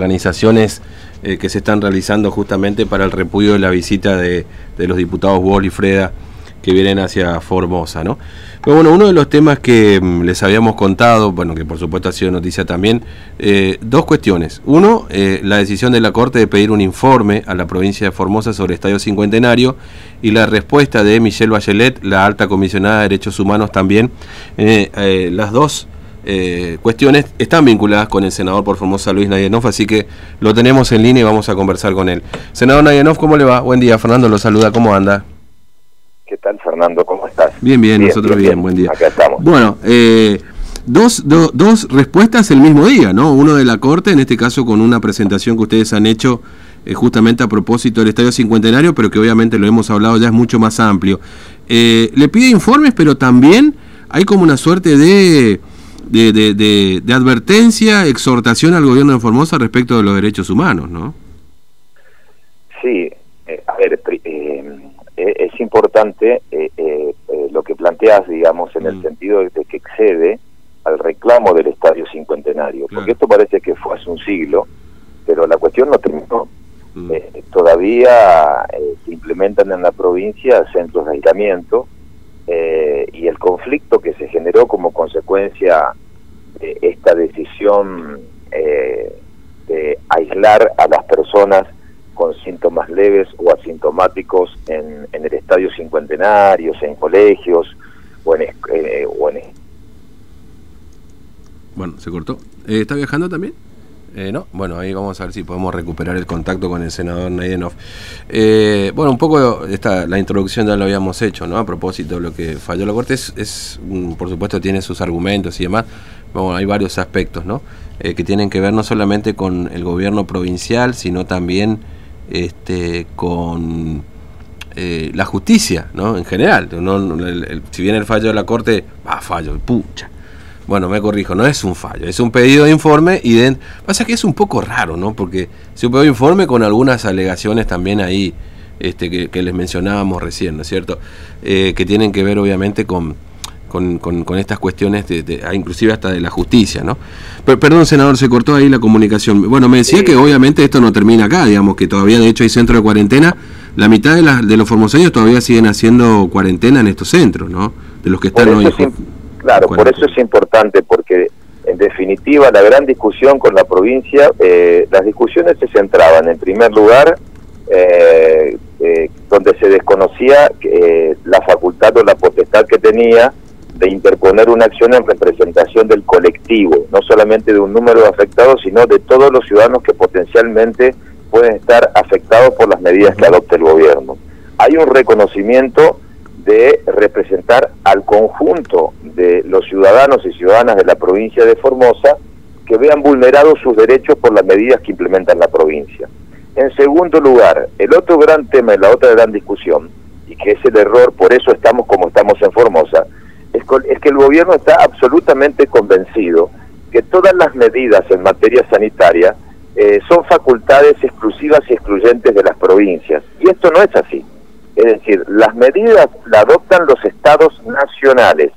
organizaciones eh, que se están realizando justamente para el repudio de la visita de, los diputados Wall y Freda que vienen hacia Formosa, ¿no? Pero bueno, uno de los temas que mm, les habíamos contado, bueno, que por supuesto ha sido noticia también, eh, dos cuestiones. Uno, eh, la decisión de la Corte de pedir un informe a la provincia de Formosa sobre Estadio Cincuentenario y la respuesta de Michelle Bachelet, la alta comisionada de Derechos Humanos también. las dos eh, cuestiones están vinculadas con el senador por Formosa Luis Nayenov, así que lo tenemos en línea y vamos a conversar con él. Senador Nayenov, ¿cómo le va? Buen día, Fernando lo saluda, ¿cómo anda? ¿Qué tal, Fernando? ¿Cómo estás? Bien, bien, nosotros bien, buen día. Acá estamos. Bueno, eh, dos, dos respuestas el mismo día, ¿no? Uno de la Corte, en este caso con una presentación que ustedes han hecho eh, justamente a propósito del Estadio Cincuentenario, pero que obviamente lo hemos hablado ya es mucho más amplio. le pide informes, pero también hay como una suerte de de, de, de, advertencia, exhortación al gobierno de Formosa respecto de los derechos humanos, ¿no? Sí, eh, a ver, eh, eh, es importante lo que planteas, digamos, en el mm. sentido de que excede al reclamo del Estadio Cincuentenario, porque esto parece que fue hace un siglo, pero la cuestión no terminó. Mm. todavía se implementan en la provincia centros de aislamiento, eh, conflicto que se generó como consecuencia de esta decisión eh, de aislar a las personas con síntomas leves o asintomáticos en, el estadio cincuentenarios, en colegios o en, eh, o en... Bueno, se cortó. ¿Está viajando también? Eh, no, bueno, ahí vamos a ver si podemos recuperar el contacto con el senador Nayenov. Eh, bueno, un poco esta, la introducción ya lo habíamos hecho, ¿no? A propósito de lo que falló la Corte, es, por supuesto tiene sus argumentos y demás. Bueno, hay varios aspectos, ¿no? Eh, que tienen que ver no solamente con el gobierno provincial, sino también este, con la justicia, ¿no? En general. si bien el fallo de la Corte, va, fallo, pucha bueno, me corrijo, no es un fallo, es un pedido de informe y de, pasa que es un poco raro, ¿no? Porque es un pedido de informe con algunas alegaciones también ahí este, que, les mencionábamos recién, ¿no es cierto? Eh, que tienen que ver obviamente con, con, estas cuestiones, de, ah, inclusive hasta de la justicia, ¿no? perdón, senador, se cortó ahí la comunicación. Bueno, me decía que obviamente esto no termina acá, digamos, que todavía de hecho hay centro de cuarentena. La mitad de, de los formoseños todavía siguen haciendo cuarentena en estos centros, ¿no? De los que están hoy. Claro, por eso es importante, porque en definitiva la gran discusión con la provincia, eh, las discusiones se centraban en primer lugar eh, eh, donde se desconocía la facultad o la potestad que tenía de interponer una acción en representación del colectivo, no solamente de un número de afectados, sino de todos los ciudadanos que potencialmente pueden estar afectados por las medidas que adopte el gobierno. Hay un reconocimiento de representar al conjunto de los ciudadanos y ciudadanas de la provincia de Formosa que vean vulnerados sus derechos por las medidas que implementan la provincia. En segundo lugar, el otro gran tema y la otra gran discusión, y que es el error, por eso estamos como estamos en Formosa, es, que el gobierno está absolutamente convencido que todas las medidas en materia sanitaria eh, son facultades exclusivas y excluyentes de las provincias. Y esto no es así. Es decir, las medidas las adoptan los estados nacionales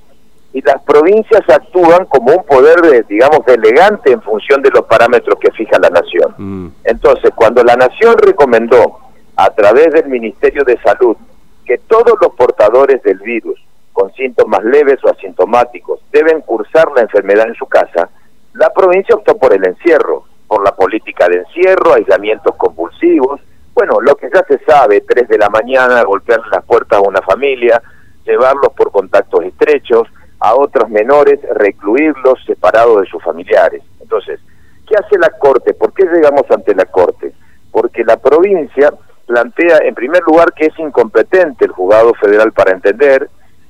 y las provincias actúan como un poder, de, digamos, delegante en función de los parámetros que fija la nación. Mm. Entonces, cuando la nación recomendó a través del Ministerio de Salud que todos los portadores del virus con síntomas leves o asintomáticos deben cursar la enfermedad en su casa, la provincia optó por el encierro, por la política de encierro, aislamientos compulsivos, bueno, lo que ya se sabe, 3 de la mañana, golpear las puertas a una familia, llevarlos por contactos estrechos, a otros menores, recluirlos separados de sus familiares. Entonces, ¿qué hace la Corte? ¿Por qué llegamos ante la Corte? Porque la provincia plantea, en primer lugar, que es incompetente el juzgado federal para entender,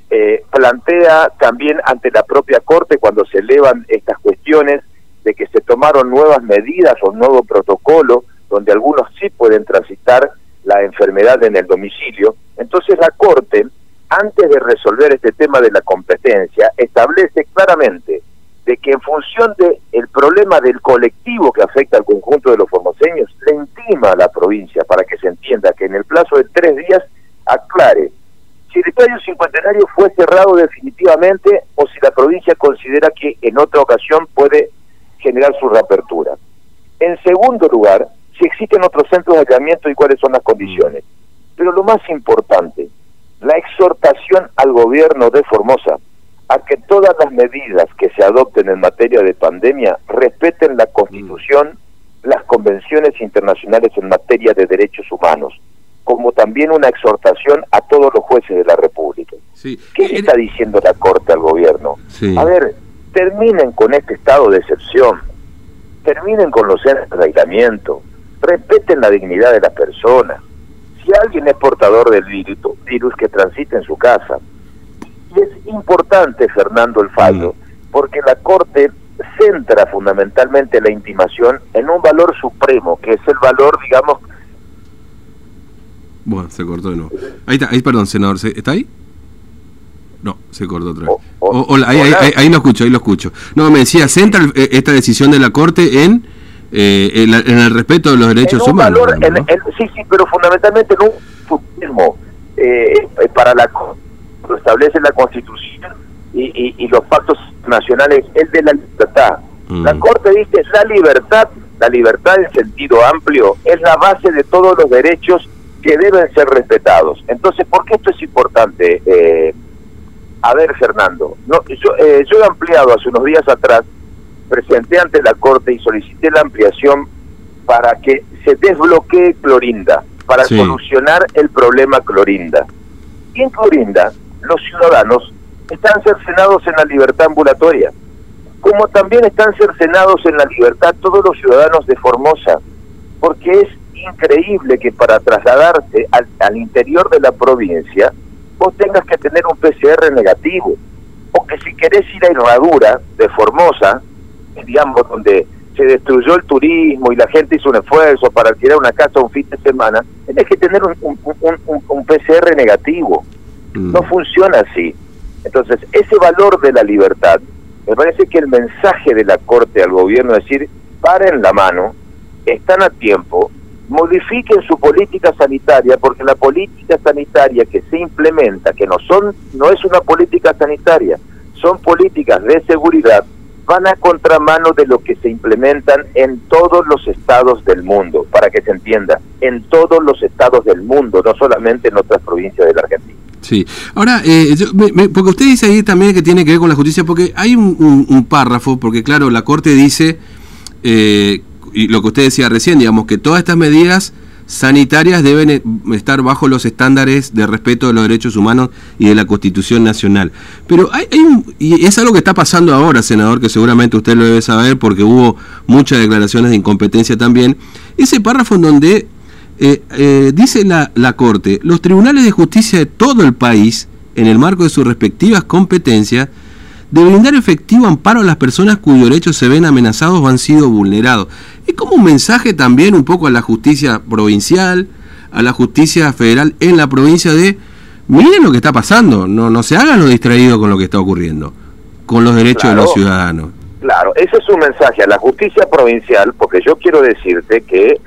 eh, plantea también ante la propia Corte cuando se elevan estas cuestiones de que se tomaron nuevas medidas o un nuevo protocolo donde algunos sí pueden transitar la enfermedad en el domicilio. Entonces la Corte, antes de resolver este tema de la competencia, establece claramente de que en función del el problema del colectivo que afecta al conjunto de los formoseños, le intima a la provincia para que se entienda que en el plazo de tres días aclare si el estadio cincuentenario fue cerrado definitivamente o si la provincia considera que en otra ocasión puede generar su reapertura. En segundo lugar, si existen otros centros de aislamiento y cuáles son las condiciones. Pero lo más importante, la exhortación al gobierno de Formosa a que todas las medidas que se adopten en materia de pandemia respeten la Constitución, las convenciones internacionales en materia de derechos humanos, como también una exhortación a todos los jueces de la República. ¿Qué le está diciendo la Corte al gobierno? A ver, terminen con este estado de excepción, terminen con los centros de aislamiento, respeten la dignidad de la persona. Si alguien es portador del virus, virus que transite en su casa. Y es importante, Fernando, el fallo, mm. porque la Corte centra fundamentalmente la intimación en un valor supremo, que es el valor, digamos... Bueno, se cortó de nuevo. Ahí está, ahí, perdón, senador, ¿está ahí? No, se cortó otra vez. hola, ahí, ahí, ahí, lo escucho, ahí lo escucho. No, me decía, centra eh, esta decisión de la Corte en eh, en, el respeto de los derechos humanos. sí, sí, pero fundamentalmente en un futurismo eh, para la lo establece la Constitución y, y, los pactos nacionales, el de la libertad. Mm. La Corte dice la libertad, la libertad en sentido amplio, es la base de todos los derechos que deben ser respetados. Entonces, ¿por qué esto es importante? Eh, a ver, Fernando, no, yo, eh, yo he ampliado hace unos días atrás presenté ante la Corte y solicité la ampliación para que se desbloquee Clorinda, para solucionar el problema Clorinda. Y en Clorinda, los ciudadanos están cercenados en la libertad ambulatoria, como también están cercenados en la libertad todos los ciudadanos de Formosa, porque es increíble que para trasladarte al, al interior de la provincia vos tengas que tener un PCR negativo, o que si querés ir a Herradura de Formosa, digamos, donde se destruyó el turismo y la gente hizo un esfuerzo para alquilar una casa un fin de semana, tienes que tener un, un, PCR negativo. Mm. No funciona así. Entonces, ese valor de la libertad, me parece que el mensaje de la Corte al gobierno es decir, paren la mano, están a tiempo, modifiquen su política sanitaria, porque la política sanitaria que se implementa, que no son, no es una política sanitaria, son políticas de seguridad van a contramano de lo que se implementan en todos los estados del mundo, para que se entienda, en todos los estados del mundo, no solamente en otras provincias de la Argentina. Sí, ahora, eh, porque usted dice ahí también que tiene que ver con la justicia, porque hay un, párrafo, porque claro, la Corte dice, eh, y lo que usted decía recién, digamos, que todas estas medidas sanitarias deben eh, estar bajo los estándares de respeto de los derechos humanos y de la Constitución Nacional. Pero hay, y es algo que está pasando ahora, senador, que seguramente usted lo debe saber porque hubo muchas declaraciones de incompetencia también, ese párrafo en donde eh, eh, dice la, la Corte, los tribunales de justicia de todo el país, en el marco de sus respectivas competencias, de brindar efectivo amparo a las personas cuyos derechos se ven amenazados o han sido vulnerados. Es como un mensaje también un poco a la justicia provincial, a la justicia federal en la provincia de, miren lo que está pasando, no, no se hagan lo distraídos con lo que está ocurriendo, con los derechos de los ciudadanos. Claro, ese es un mensaje a la justicia provincial, porque yo quiero decirte que,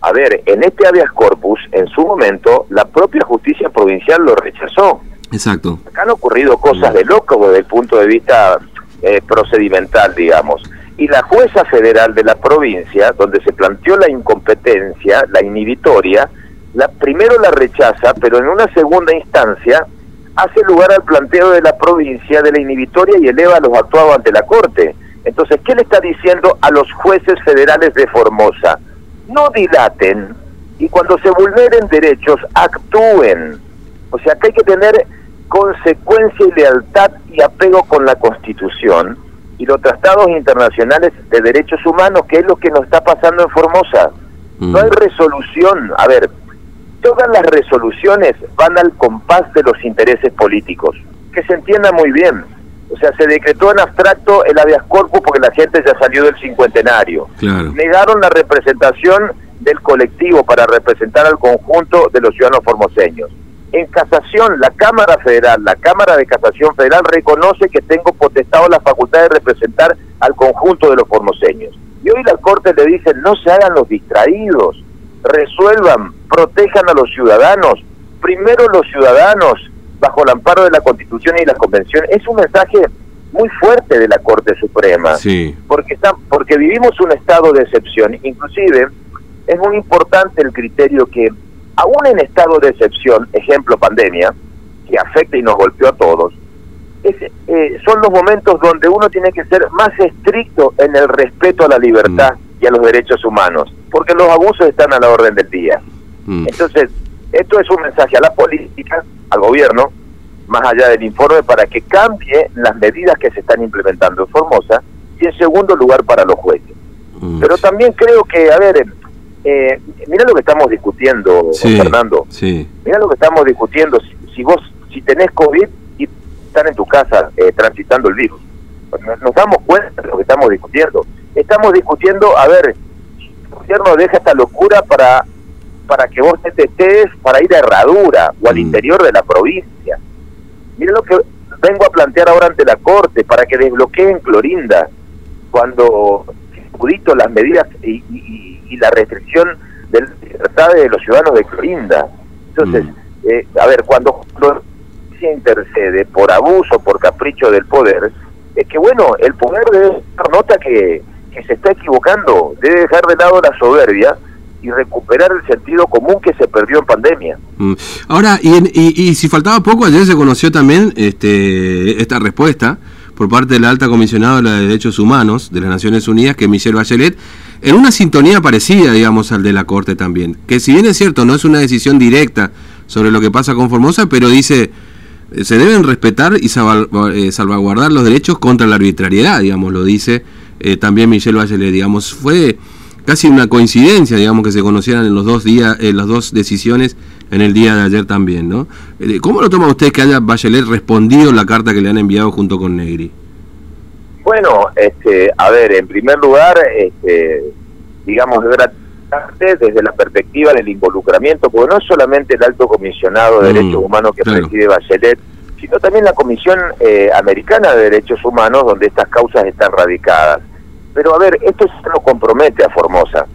a ver, en este habeas corpus, en su momento, la propia justicia provincial lo rechazó. Exacto. Acá han ocurrido cosas de loco desde el punto de vista eh, procedimental, digamos. Y la jueza federal de la provincia, donde se planteó la incompetencia, la inhibitoria, la, primero la rechaza, pero en una segunda instancia hace lugar al planteo de la provincia de la inhibitoria y eleva a los actuados ante la Corte. Entonces, ¿qué le está diciendo a los jueces federales de Formosa? No dilaten y cuando se vulneren derechos, actúen. O sea, que hay que tener consecuencia y lealtad y apego con la Constitución y los tratados internacionales de derechos humanos, que es lo que nos está pasando en Formosa. No hay mm. resolución. A ver, todas las resoluciones van al compás de los intereses políticos. Que se entienda muy bien. O sea, se decretó en abstracto el habeas corpus porque la gente ya salió del cincuentenario. Negaron la representación del colectivo para representar al conjunto de los ciudadanos formoseños en casación, la Cámara Federal, la Cámara de Casación Federal reconoce que tengo potestado la facultad de representar al conjunto de los formoseños. Y hoy la Corte le dice, no se hagan los distraídos, resuelvan, protejan a los ciudadanos, primero los ciudadanos, bajo el amparo de la Constitución y la Convención. Es un mensaje muy fuerte de la Corte Suprema, Sí. porque, está, porque vivimos un estado de excepción. Inclusive, es muy importante el criterio que, aún en estado de excepción, ejemplo pandemia, que afecta y nos golpeó a todos, es, eh, son los momentos donde uno tiene que ser más estricto en el respeto a la libertad y a los derechos humanos, porque los abusos están a la orden del día. Mm. Entonces, esto es un mensaje a la política, al gobierno, más allá del informe, para que cambie las medidas que se están implementando en Formosa, y en segundo lugar para los jueces. Mm. Pero también creo que, a ver, eh, mira lo que estamos discutiendo, Sí, Fernando. Sí. Mira lo que estamos discutiendo. Si, si vos, si tenés COVID y están en tu casa eh, transitando el virus, nos, nos damos cuenta de lo que estamos discutiendo. Estamos discutiendo, a ver, si el gobierno deja esta locura para para que vos te testes para ir a Herradura o al Mm. interior de la provincia. Mira lo que vengo a plantear ahora ante la Corte para que desbloqueen Clorinda cuando pudito las medidas y, y- y la restricción de la libertad de los ciudadanos de Clorinda. Entonces, Mm. eh, a ver, cuando se intercede por abuso, por capricho del poder, es que bueno, el poder debe dar nota que, que se está equivocando, debe dejar de lado la soberbia y recuperar el sentido común que se perdió en pandemia. Mm. Ahora, y, en- y, y si faltaba poco, ayer se conoció también este, esta respuesta por parte de la alta comisionada de los derechos humanos de las Naciones Unidas, que Michelle Bachelet, en una sintonía parecida, digamos, al de la Corte también. Que si bien es cierto, no es una decisión directa sobre lo que pasa con Formosa, pero dice, eh, se deben respetar y eh, salvaguardar los derechos contra la arbitrariedad, digamos, lo dice eh, también Michelle Bachelet, digamos, fue casi una coincidencia, digamos, que se conocieran en los dos días, en las dos decisiones en el día de ayer también, ¿no? Eh, ¿Cómo lo toma usted que haya Bachelet respondido la carta que le han enviado junto con Negri? Bueno, este, a ver, en primer lugar, este, digamos, gratificante desde la perspectiva del involucramiento, porque no es solamente el alto comisionado de Mm, derechos humanos que claro. preside Bachelet, sino también la Comisión eh, Americana de Derechos Humanos, donde estas causas están radicadas. Pero a ver, esto lo compromete a Formosa.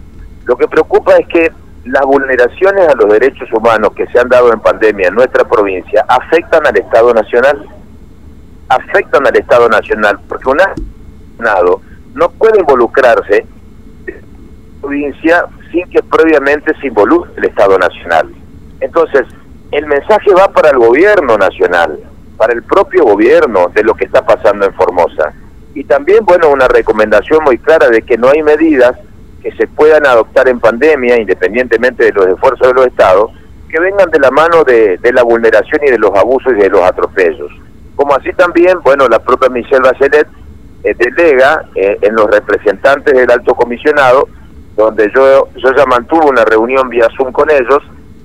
Lo que preocupa es que las vulneraciones a los derechos humanos que se han dado en pandemia en nuestra provincia afectan al Estado Nacional afectan al Estado Nacional, porque un Estado no puede involucrarse en la provincia sin que previamente se involucre el Estado Nacional. Entonces, el mensaje va para el gobierno nacional, para el propio gobierno de lo que está pasando en Formosa. Y también, bueno, una recomendación muy clara de que no hay medidas que se puedan adoptar en pandemia, independientemente de los esfuerzos de los estados, que vengan de la mano de, de la vulneración y de los abusos y de los atropellos como así también, bueno, la propia Michelle Bachelet eh, delega eh, en los representantes del alto comisionado, donde yo, yo ya mantuve una reunión vía Zoom con ellos,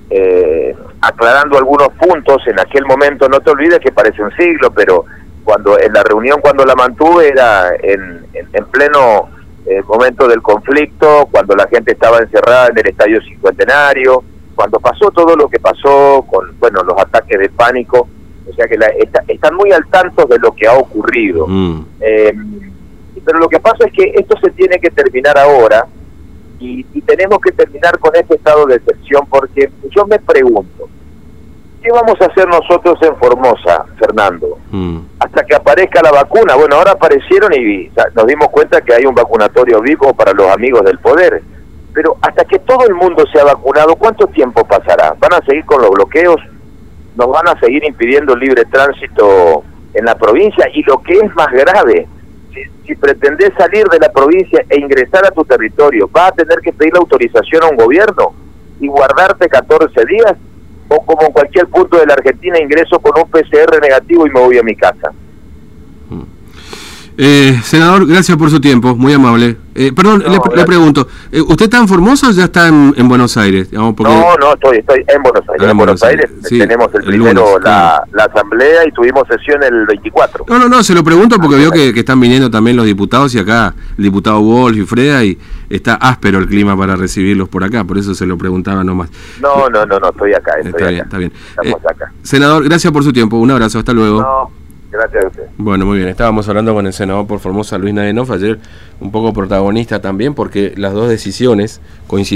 eh, aclarando algunos puntos. En aquel momento, no te olvides que parece un siglo, pero cuando en la reunión cuando la mantuve era en, en, en pleno eh, momento del conflicto, cuando la gente estaba encerrada en el estadio cincuentenario, cuando pasó todo lo que pasó con, bueno, los ataques de pánico, o sea que la, está- están muy al tanto de lo que ha ocurrido. Mm. Eh, pero lo que pasa es que esto se tiene que terminar ahora y, y tenemos que terminar con este estado de excepción porque yo me pregunto, ¿qué vamos a hacer nosotros en Formosa, Fernando? Mm. Hasta que aparezca la vacuna. Bueno, ahora aparecieron y nos dimos cuenta que hay un vacunatorio vivo para los amigos del poder. Pero hasta que todo el mundo sea vacunado, ¿cuánto tiempo pasará? ¿Van a seguir con los bloqueos? ¿Nos van a seguir impidiendo libre tránsito en la provincia? Y lo que es más grave, si, si pretendés salir de la provincia e ingresar a tu territorio, ¿vas a tener que pedir la autorización a un gobierno y guardarte 14 días? ¿O como en cualquier punto de la Argentina ingreso con un PCR negativo y me voy a mi casa? Eh, senador, gracias por su tiempo, muy amable. Eh, perdón, No, le, pregunto, eh, ¿usted está en Formosa o ya está en, en Buenos Aires? Digamos, porque- No, no, estoy, estoy en Buenos Aires. Ah, en en Buenos Aires Aires, sí, tenemos el el primero lunes, la, claro. la asamblea y tuvimos sesión el 24. No, no, no, se lo pregunto porque Ah, veo que, que están viniendo también los diputados y acá el diputado Wolf y Freda y está áspero el clima para recibirlos por acá, por eso se lo preguntaba nomás. No, no, no, no, estoy acá, estoy Está acá. bien, está bien. Estamos Eh, acá. Senador, gracias por su tiempo, un abrazo, hasta luego. No, gracias a usted. Bueno, muy bien, estábamos hablando con el senador por Formosa, Luis Nadenov, ayer un poco protagonista también porque las dos decisiones coincidieron.